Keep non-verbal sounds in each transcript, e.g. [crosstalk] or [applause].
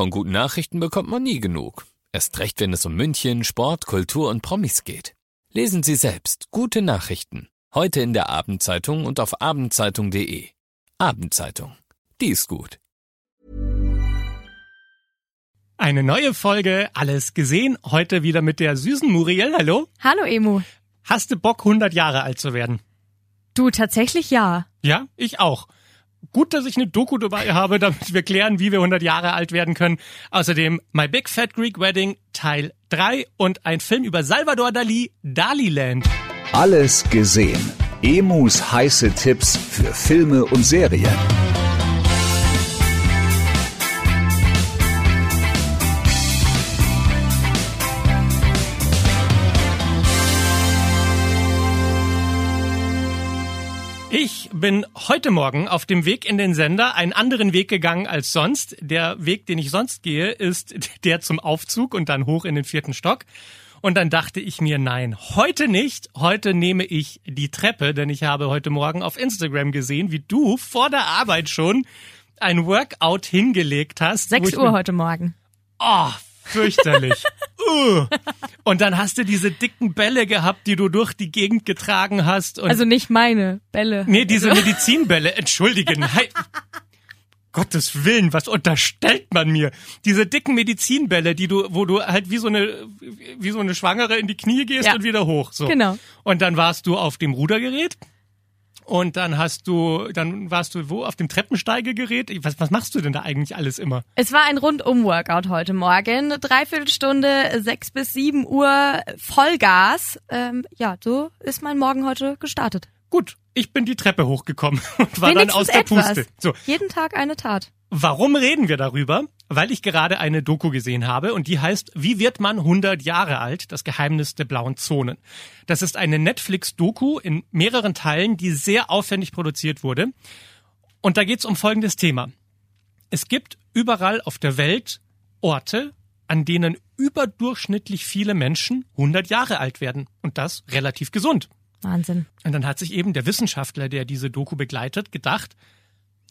Von guten Nachrichten bekommt man nie genug. Erst recht, wenn es um München, Sport, Kultur und Promis geht. Lesen Sie selbst gute Nachrichten. Heute in der Abendzeitung und auf abendzeitung.de. Abendzeitung. Die ist gut. Eine neue Folge, alles gesehen. Heute wieder mit der süßen Muriel. Hallo. Hallo Emu. Hast du Bock, 100 Jahre alt zu werden? Du, tatsächlich ja. Ja, ich auch. Gut, dass ich eine Doku dabei habe, damit wir klären, wie wir 100 Jahre alt werden können. Außerdem My Big Fat Greek Wedding Teil 3 und ein Film über Salvador Dali, Daliland. Alles gesehen. Emus heiße Tipps für Filme und Serien. Bin heute Morgen auf dem Weg in den Sender einen anderen Weg gegangen als sonst. Der Weg, den ich sonst gehe, ist [laughs] der zum Aufzug und dann hoch in den vierten Stock. Und dann dachte ich mir, nein, heute nicht. Heute nehme ich die Treppe, denn ich habe heute Morgen auf Instagram gesehen, wie du vor der Arbeit schon ein Workout hingelegt hast. Sechs Uhr heute Morgen. Oh, fürchterlich. [laughs] uh. Und dann hast du diese dicken Bälle gehabt, die du durch die Gegend getragen hast. Und also nicht meine Bälle. Nee, diese also. Medizinbälle. Entschuldigen. Gottes Willen, was unterstellt man mir? Diese dicken Medizinbälle, die du, wo du halt wie so eine, wie so eine Schwangere in die Knie gehst ja. und wieder hoch. So. Genau. Und dann warst du auf dem Rudergerät. Und dann hast du, dann warst du wo? Auf dem Treppensteigegerät? Was, was machst du denn da eigentlich alles immer? Es war ein Rundum-Workout heute Morgen. Dreiviertelstunde, sechs bis sieben Uhr, Vollgas. Ähm, ja, so ist mein Morgen heute gestartet. Gut, ich bin die Treppe hochgekommen [laughs] und war Wenigstens dann aus der etwas. Puste. So. Jeden Tag eine Tat. Warum reden wir darüber? Weil ich gerade eine Doku gesehen habe und die heißt Wie wird man 100 Jahre alt? Das Geheimnis der blauen Zonen. Das ist eine Netflix-Doku in mehreren Teilen, die sehr aufwendig produziert wurde. Und da geht's um folgendes Thema. Es gibt überall auf der Welt Orte, an denen überdurchschnittlich viele Menschen 100 Jahre alt werden. Und das relativ gesund. Wahnsinn. Und dann hat sich eben der Wissenschaftler, der diese Doku begleitet, gedacht,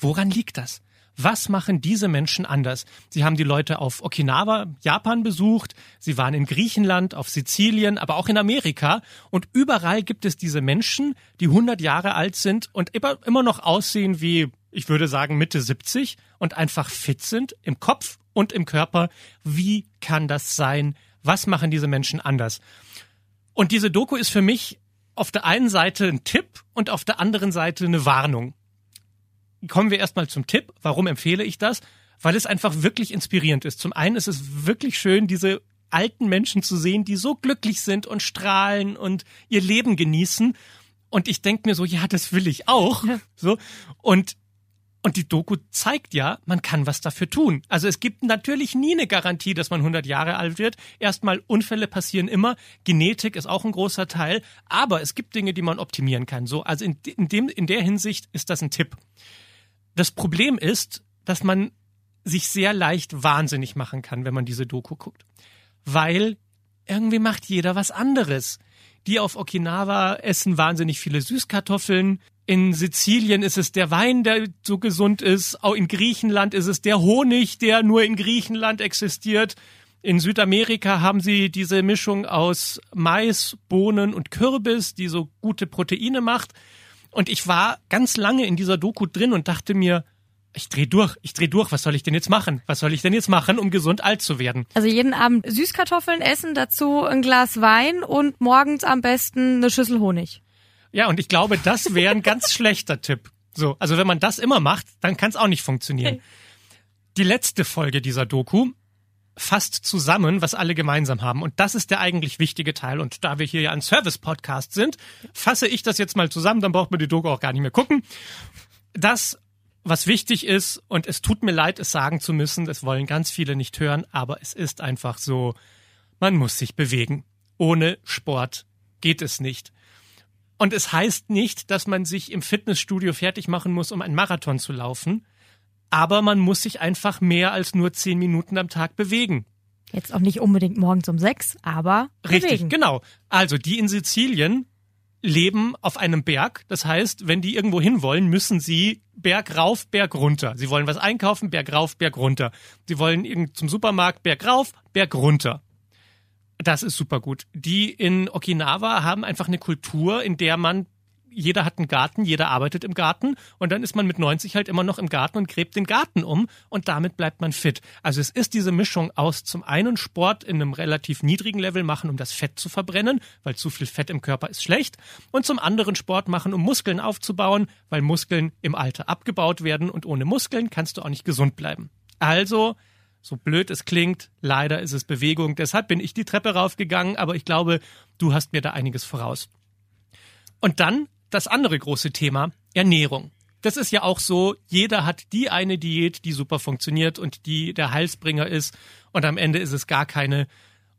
woran liegt das? Was machen diese Menschen anders? Sie haben die Leute auf Okinawa, Japan besucht, sie waren in Griechenland, auf Sizilien, aber auch in Amerika und überall gibt es diese Menschen, die 100 Jahre alt sind und immer noch aussehen wie, ich würde sagen, Mitte 70 und einfach fit sind im Kopf und im Körper. Wie kann das sein? Was machen diese Menschen anders? Und diese Doku ist für mich auf der einen Seite ein Tipp und auf der anderen Seite eine Warnung. Kommen wir erstmal zum Tipp. Warum empfehle ich das? Weil es einfach wirklich inspirierend ist. Zum einen ist es wirklich schön, diese alten Menschen zu sehen, die so glücklich sind und strahlen und ihr Leben genießen. Und ich denke mir so, ja, das will ich auch. So. Und und die Doku zeigt ja, man kann was dafür tun. Also es gibt natürlich nie eine Garantie, dass man 100 Jahre alt wird. Erstmal Unfälle passieren immer. Genetik ist auch ein großer Teil. Aber es gibt Dinge, die man optimieren kann. So, also in, in dem, in der Hinsicht ist das ein Tipp. Das Problem ist, dass man sich sehr leicht wahnsinnig machen kann, wenn man diese Doku guckt. Weil irgendwie macht jeder was anderes. Die auf Okinawa essen wahnsinnig viele Süßkartoffeln. In Sizilien ist es der Wein, der so gesund ist. Auch in Griechenland ist es der Honig, der nur in Griechenland existiert. In Südamerika haben sie diese Mischung aus Mais, Bohnen und Kürbis, die so gute Proteine macht. Und ich war ganz lange in dieser Doku drin und dachte mir, ich dreh durch, ich dreh durch, was soll ich denn jetzt machen? Was soll ich denn jetzt machen, um gesund alt zu werden? Also jeden Abend Süßkartoffeln essen, dazu ein Glas Wein und morgens am besten eine Schüssel Honig. Ja, und ich glaube, das wäre ein ganz [laughs] schlechter Tipp. So, also wenn man das immer macht, dann kann es auch nicht funktionieren. Die letzte Folge dieser Doku fasst zusammen, was alle gemeinsam haben. Und das ist der eigentlich wichtige Teil. Und da wir hier ja ein Service-Podcast sind, fasse ich das jetzt mal zusammen, dann braucht man die Doku auch gar nicht mehr gucken. Das was wichtig ist, und es tut mir leid, es sagen zu müssen, das wollen ganz viele nicht hören, aber es ist einfach so, man muss sich bewegen. Ohne Sport geht es nicht. Und es heißt nicht, dass man sich im Fitnessstudio fertig machen muss, um einen Marathon zu laufen, aber man muss sich einfach mehr als nur zehn Minuten am Tag bewegen. Jetzt auch nicht unbedingt morgens um sechs, aber Richtig, bewegen. genau. Also die in Sizilien leben auf einem Berg. Das heißt, wenn die irgendwo hin wollen, müssen sie Berg rauf, Berg runter. Sie wollen was einkaufen, Berg rauf, Berg runter. Sie wollen zum Supermarkt, Berg rauf, Berg runter. Das ist super gut. Die in Okinawa haben einfach eine Kultur, in der man jeder hat einen Garten, jeder arbeitet im Garten und dann ist man mit 90 halt immer noch im Garten und gräbt den Garten um und damit bleibt man fit. Also es ist diese Mischung aus zum einen Sport in einem relativ niedrigen Level machen, um das Fett zu verbrennen, weil zu viel Fett im Körper ist schlecht und zum anderen Sport machen, um Muskeln aufzubauen, weil Muskeln im Alter abgebaut werden und ohne Muskeln kannst du auch nicht gesund bleiben. Also so blöd es klingt, leider ist es Bewegung. Deshalb bin ich die Treppe raufgegangen, aber ich glaube, du hast mir da einiges voraus. Und dann das andere große Thema, Ernährung. Das ist ja auch so, jeder hat die eine Diät, die super funktioniert und die der Heilsbringer ist und am Ende ist es gar keine.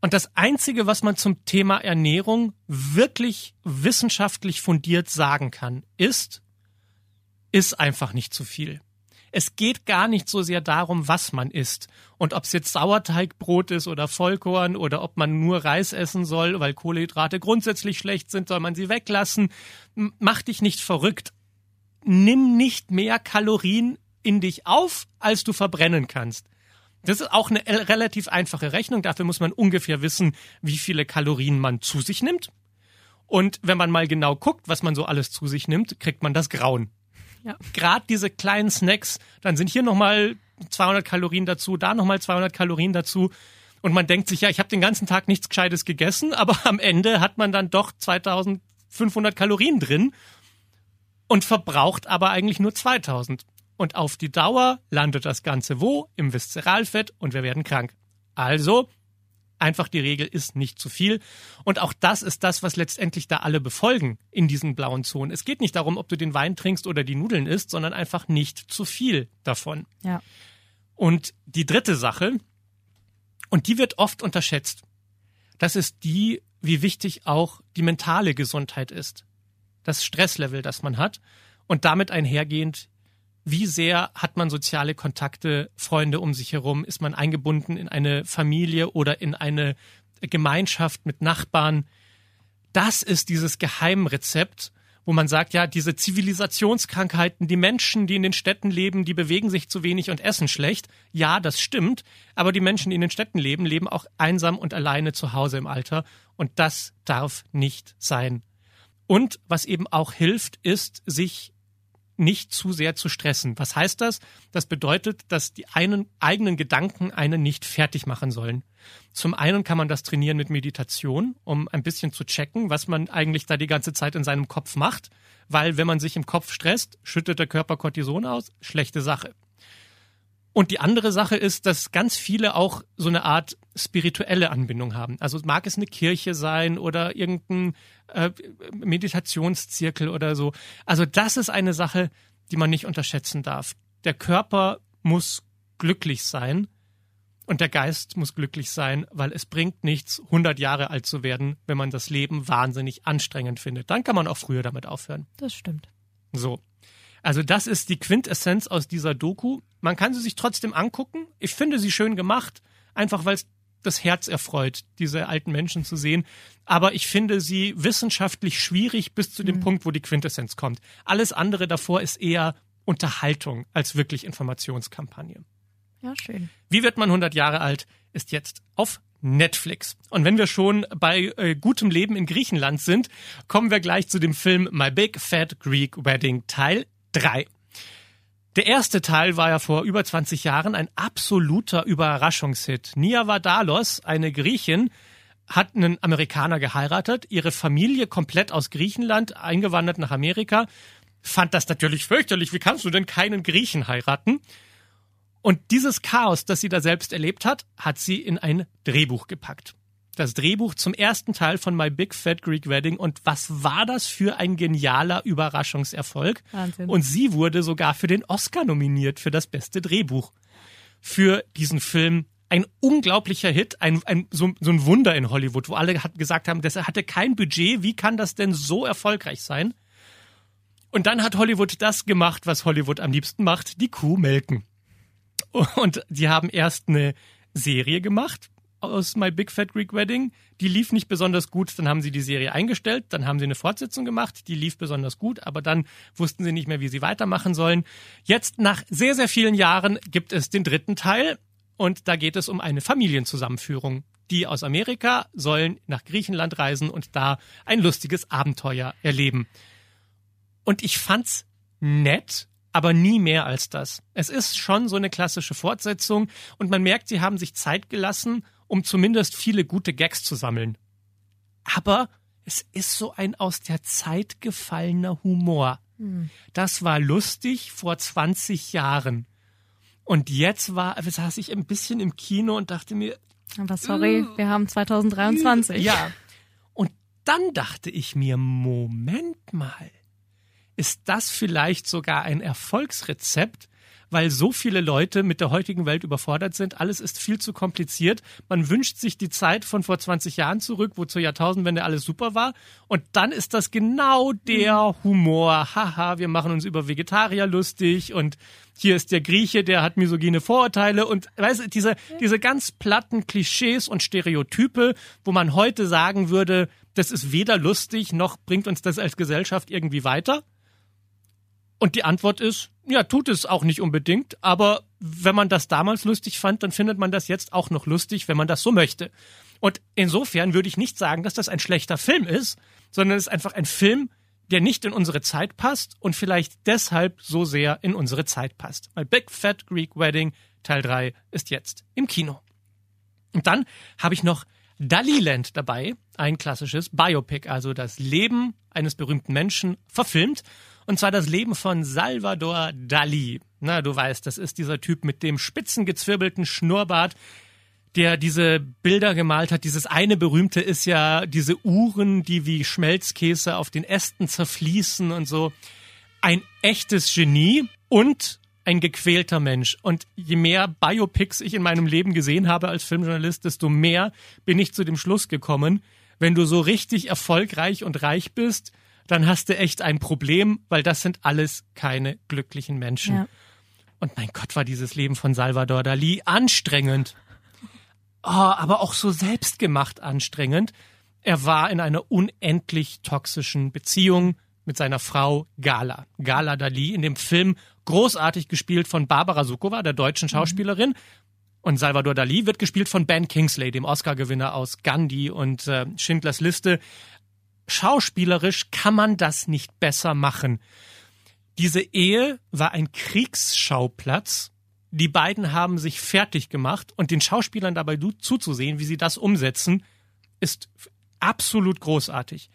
Und das Einzige, was man zum Thema Ernährung wirklich wissenschaftlich fundiert sagen kann, ist, ist einfach nicht zu viel es geht gar nicht so sehr darum, was man isst. Und ob es jetzt Sauerteigbrot ist oder Vollkorn oder ob man nur Reis essen soll, weil Kohlenhydrate grundsätzlich schlecht sind, soll man sie weglassen. Mach dich nicht verrückt. Nimm nicht mehr Kalorien in dich auf, als du verbrennen kannst. Das ist auch eine relativ einfache Rechnung. Dafür muss man ungefähr wissen, wie viele Kalorien man zu sich nimmt. Und wenn man mal genau guckt, was man so alles zu sich nimmt, kriegt man das Grauen. Ja. Gerade diese kleinen Snacks, dann sind hier nochmal 200 Kalorien dazu, da nochmal 200 Kalorien dazu. Und man denkt sich, ja, ich habe den ganzen Tag nichts Gescheites gegessen, [laughs] aber am Ende hat man dann doch 2500 Kalorien drin und verbraucht aber eigentlich nur 2000. Und auf die Dauer landet das Ganze wo? Im Viszeralfett und wir werden krank. Also Einfach die Regel ist nicht zu viel. Und auch das ist das, was letztendlich da alle befolgen in diesen blauen Zonen. Es geht nicht darum, ob du den Wein trinkst oder die Nudeln isst, sondern einfach nicht zu viel davon. Ja. Und die dritte Sache, und die wird oft unterschätzt, das ist die, wie wichtig auch die mentale Gesundheit ist. Das Stresslevel, das man hat und damit einhergehend wie sehr hat man soziale Kontakte, Freunde um sich herum? Ist man eingebunden in eine Familie oder in eine Gemeinschaft mit Nachbarn? Das ist dieses Geheimrezept, wo man sagt, ja, diese Zivilisationskrankheiten, die Menschen, die in den Städten leben, die bewegen sich zu wenig und essen schlecht. Ja, das stimmt. Aber die Menschen, die in den Städten leben, leben auch einsam und alleine zu Hause im Alter. Und das darf nicht sein. Und was eben auch hilft, ist, sich nicht zu sehr zu stressen. Was heißt das? Das bedeutet, dass die einen eigenen Gedanken einen nicht fertig machen sollen. Zum einen kann man das trainieren mit Meditation, um ein bisschen zu checken, was man eigentlich da die ganze Zeit in seinem Kopf macht, weil wenn man sich im Kopf stresst, schüttet der Körper Cortison aus, schlechte Sache. Und die andere Sache ist, dass ganz viele auch so eine Art spirituelle Anbindung haben. Also mag es eine Kirche sein oder irgendein äh, Meditationszirkel oder so. Also das ist eine Sache, die man nicht unterschätzen darf. Der Körper muss glücklich sein und der Geist muss glücklich sein, weil es bringt nichts, 100 Jahre alt zu werden, wenn man das Leben wahnsinnig anstrengend findet. Dann kann man auch früher damit aufhören. Das stimmt. So. Also das ist die Quintessenz aus dieser Doku. Man kann sie sich trotzdem angucken. Ich finde sie schön gemacht, einfach weil es das Herz erfreut, diese alten Menschen zu sehen. Aber ich finde sie wissenschaftlich schwierig bis zu dem mhm. Punkt, wo die Quintessenz kommt. Alles andere davor ist eher Unterhaltung als wirklich Informationskampagne. Ja, schön. Wie wird man 100 Jahre alt? Ist jetzt auf Netflix. Und wenn wir schon bei äh, gutem Leben in Griechenland sind, kommen wir gleich zu dem Film My Big Fat Greek Wedding Teil 3. Der erste Teil war ja vor über 20 Jahren ein absoluter Überraschungshit. Nia Vardalos, eine Griechin, hat einen Amerikaner geheiratet, ihre Familie komplett aus Griechenland eingewandert nach Amerika, fand das natürlich fürchterlich. Wie kannst du denn keinen Griechen heiraten? Und dieses Chaos, das sie da selbst erlebt hat, hat sie in ein Drehbuch gepackt das Drehbuch zum ersten Teil von My Big Fat Greek Wedding und was war das für ein genialer Überraschungserfolg? Wahnsinn. Und sie wurde sogar für den Oscar nominiert für das beste Drehbuch. Für diesen Film ein unglaublicher Hit, ein, ein, so, so ein Wunder in Hollywood, wo alle hat, gesagt haben, das hatte kein Budget, wie kann das denn so erfolgreich sein? Und dann hat Hollywood das gemacht, was Hollywood am liebsten macht, die Kuh melken. Und die haben erst eine Serie gemacht, aus My Big Fat Greek Wedding. Die lief nicht besonders gut, dann haben sie die Serie eingestellt, dann haben sie eine Fortsetzung gemacht, die lief besonders gut, aber dann wussten sie nicht mehr, wie sie weitermachen sollen. Jetzt nach sehr, sehr vielen Jahren gibt es den dritten Teil und da geht es um eine Familienzusammenführung. Die aus Amerika sollen nach Griechenland reisen und da ein lustiges Abenteuer erleben. Und ich fand's nett, aber nie mehr als das. Es ist schon so eine klassische Fortsetzung und man merkt, sie haben sich Zeit gelassen, um zumindest viele gute Gags zu sammeln. Aber es ist so ein aus der Zeit gefallener Humor. Hm. Das war lustig vor 20 Jahren. Und jetzt war, saß ich ein bisschen im Kino und dachte mir, aber sorry, uh, wir haben 2023. Ja. Und dann dachte ich mir, Moment mal ist das vielleicht sogar ein Erfolgsrezept, weil so viele Leute mit der heutigen Welt überfordert sind. Alles ist viel zu kompliziert. Man wünscht sich die Zeit von vor 20 Jahren zurück, wo zur Jahrtausendwende alles super war. Und dann ist das genau der Humor. Haha, wir machen uns über Vegetarier lustig und hier ist der Grieche, der hat misogyne Vorurteile und weißt du, diese, diese ganz platten Klischees und Stereotype, wo man heute sagen würde, das ist weder lustig noch bringt uns das als Gesellschaft irgendwie weiter. Und die Antwort ist, ja, tut es auch nicht unbedingt, aber wenn man das damals lustig fand, dann findet man das jetzt auch noch lustig, wenn man das so möchte. Und insofern würde ich nicht sagen, dass das ein schlechter Film ist, sondern es ist einfach ein Film, der nicht in unsere Zeit passt und vielleicht deshalb so sehr in unsere Zeit passt. My Big Fat Greek Wedding Teil 3 ist jetzt im Kino. Und dann habe ich noch Daliland dabei, ein klassisches Biopic, also das Leben eines berühmten Menschen verfilmt. Und zwar das Leben von Salvador Dali. Na, du weißt, das ist dieser Typ mit dem spitzengezwirbelten Schnurrbart, der diese Bilder gemalt hat. Dieses eine berühmte ist ja diese Uhren, die wie Schmelzkäse auf den Ästen zerfließen und so. Ein echtes Genie und ein gequälter Mensch. Und je mehr Biopics ich in meinem Leben gesehen habe als Filmjournalist, desto mehr bin ich zu dem Schluss gekommen, wenn du so richtig erfolgreich und reich bist, dann hast du echt ein Problem, weil das sind alles keine glücklichen Menschen. Ja. Und mein Gott, war dieses Leben von Salvador Dali anstrengend. Oh, aber auch so selbstgemacht anstrengend. Er war in einer unendlich toxischen Beziehung mit seiner Frau Gala. Gala Dali in dem Film großartig gespielt von Barbara Sukowa, der deutschen mhm. Schauspielerin. Und Salvador Dali wird gespielt von Ben Kingsley, dem Oscar-Gewinner aus Gandhi und äh, Schindlers Liste schauspielerisch kann man das nicht besser machen. Diese Ehe war ein Kriegsschauplatz. Die beiden haben sich fertig gemacht und den Schauspielern dabei zuzusehen, wie sie das umsetzen, ist absolut großartig.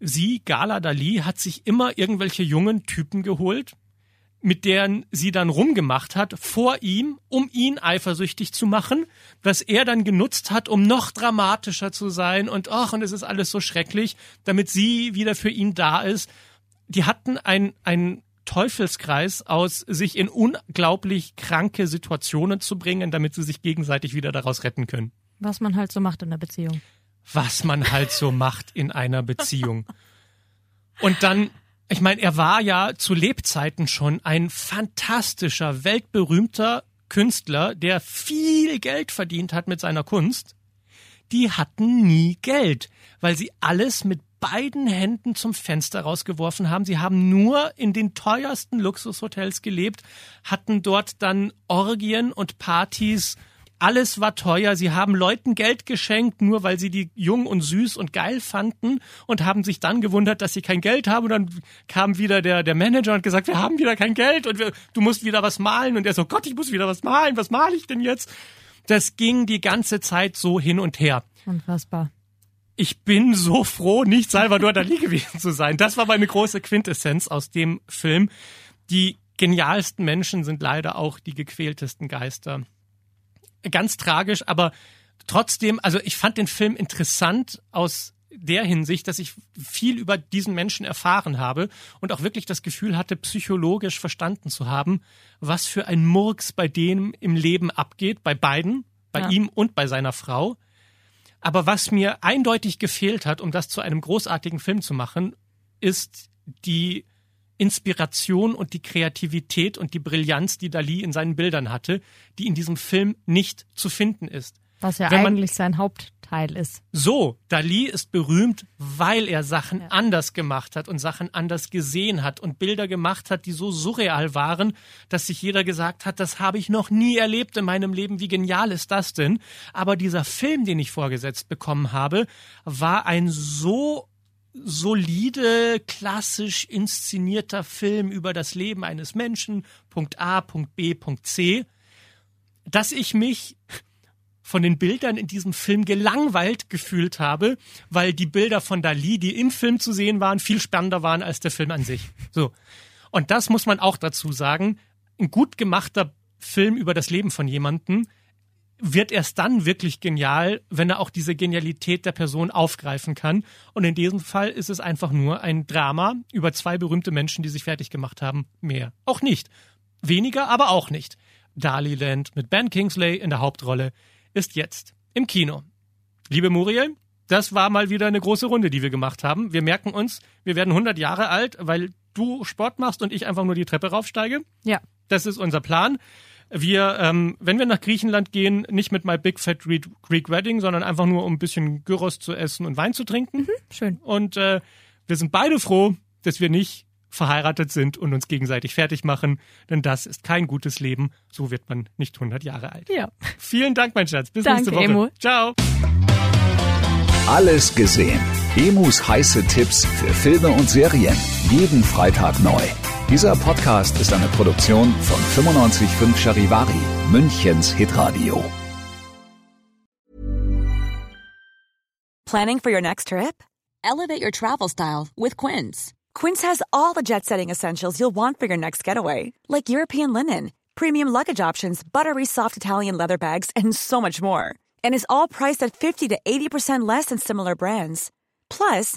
Sie, Gala Dali, hat sich immer irgendwelche jungen Typen geholt, mit deren sie dann rumgemacht hat, vor ihm, um ihn eifersüchtig zu machen, was er dann genutzt hat, um noch dramatischer zu sein und ach, und es ist alles so schrecklich, damit sie wieder für ihn da ist. Die hatten ein, ein Teufelskreis aus, sich in unglaublich kranke Situationen zu bringen, damit sie sich gegenseitig wieder daraus retten können. Was man halt so macht in der Beziehung. Was man halt so macht in einer Beziehung. Und dann ich meine, er war ja zu Lebzeiten schon ein fantastischer, weltberühmter Künstler, der viel Geld verdient hat mit seiner Kunst. Die hatten nie Geld, weil sie alles mit beiden Händen zum Fenster rausgeworfen haben. Sie haben nur in den teuersten Luxushotels gelebt, hatten dort dann Orgien und Partys alles war teuer. Sie haben Leuten Geld geschenkt, nur weil sie die jung und süß und geil fanden und haben sich dann gewundert, dass sie kein Geld haben. Und dann kam wieder der, der Manager und gesagt, wir haben wieder kein Geld und wir, du musst wieder was malen. Und er so, Gott, ich muss wieder was malen. Was male ich denn jetzt? Das ging die ganze Zeit so hin und her. Unfassbar. Ich bin so froh, nicht Salvador Dali [laughs] gewesen zu sein. Das war meine große Quintessenz aus dem Film. Die genialsten Menschen sind leider auch die gequältesten Geister ganz tragisch, aber trotzdem, also ich fand den Film interessant aus der Hinsicht, dass ich viel über diesen Menschen erfahren habe und auch wirklich das Gefühl hatte, psychologisch verstanden zu haben, was für ein Murks bei dem im Leben abgeht, bei beiden, bei ja. ihm und bei seiner Frau. Aber was mir eindeutig gefehlt hat, um das zu einem großartigen Film zu machen, ist die Inspiration und die Kreativität und die Brillanz, die Dali in seinen Bildern hatte, die in diesem Film nicht zu finden ist. Was ja Wenn man- eigentlich sein Hauptteil ist. So, Dali ist berühmt, weil er Sachen anders gemacht hat und Sachen anders gesehen hat und Bilder gemacht hat, die so surreal waren, dass sich jeder gesagt hat, das habe ich noch nie erlebt in meinem Leben, wie genial ist das denn? Aber dieser Film, den ich vorgesetzt bekommen habe, war ein so solide, klassisch inszenierter Film über das Leben eines Menschen, Punkt A, Punkt B, Punkt C, dass ich mich von den Bildern in diesem Film gelangweilt gefühlt habe, weil die Bilder von Dali, die im Film zu sehen waren, viel spannender waren als der Film an sich. So. Und das muss man auch dazu sagen. Ein gut gemachter Film über das Leben von jemandem wird erst dann wirklich genial, wenn er auch diese Genialität der Person aufgreifen kann. Und in diesem Fall ist es einfach nur ein Drama über zwei berühmte Menschen, die sich fertig gemacht haben. Mehr. Auch nicht. Weniger, aber auch nicht. Daliland mit Ben Kingsley in der Hauptrolle ist jetzt im Kino. Liebe Muriel, das war mal wieder eine große Runde, die wir gemacht haben. Wir merken uns, wir werden 100 Jahre alt, weil du Sport machst und ich einfach nur die Treppe raufsteige. Ja. Das ist unser Plan. Wir, ähm, wenn wir nach Griechenland gehen, nicht mit My Big Fat Greek Greek Wedding, sondern einfach nur um ein bisschen Gyros zu essen und Wein zu trinken. Schön. Und äh, wir sind beide froh, dass wir nicht verheiratet sind und uns gegenseitig fertig machen, denn das ist kein gutes Leben. So wird man nicht 100 Jahre alt. Ja. Vielen Dank, mein Schatz. Bis Danke, nächste Woche. Emo. Ciao. Alles gesehen. Emus heiße Tipps für Filme und Serien. Jeden Freitag neu. Dieser Podcast ist eine Produktion von 955 Charivari, Münchens Hitradio. Planning for your next trip? Elevate your travel style with Quince. Quince has all the jet setting essentials you'll want for your next getaway, like European linen, premium luggage options, buttery soft Italian leather bags, and so much more. And is all priced at 50 to 80% less than similar brands. Plus,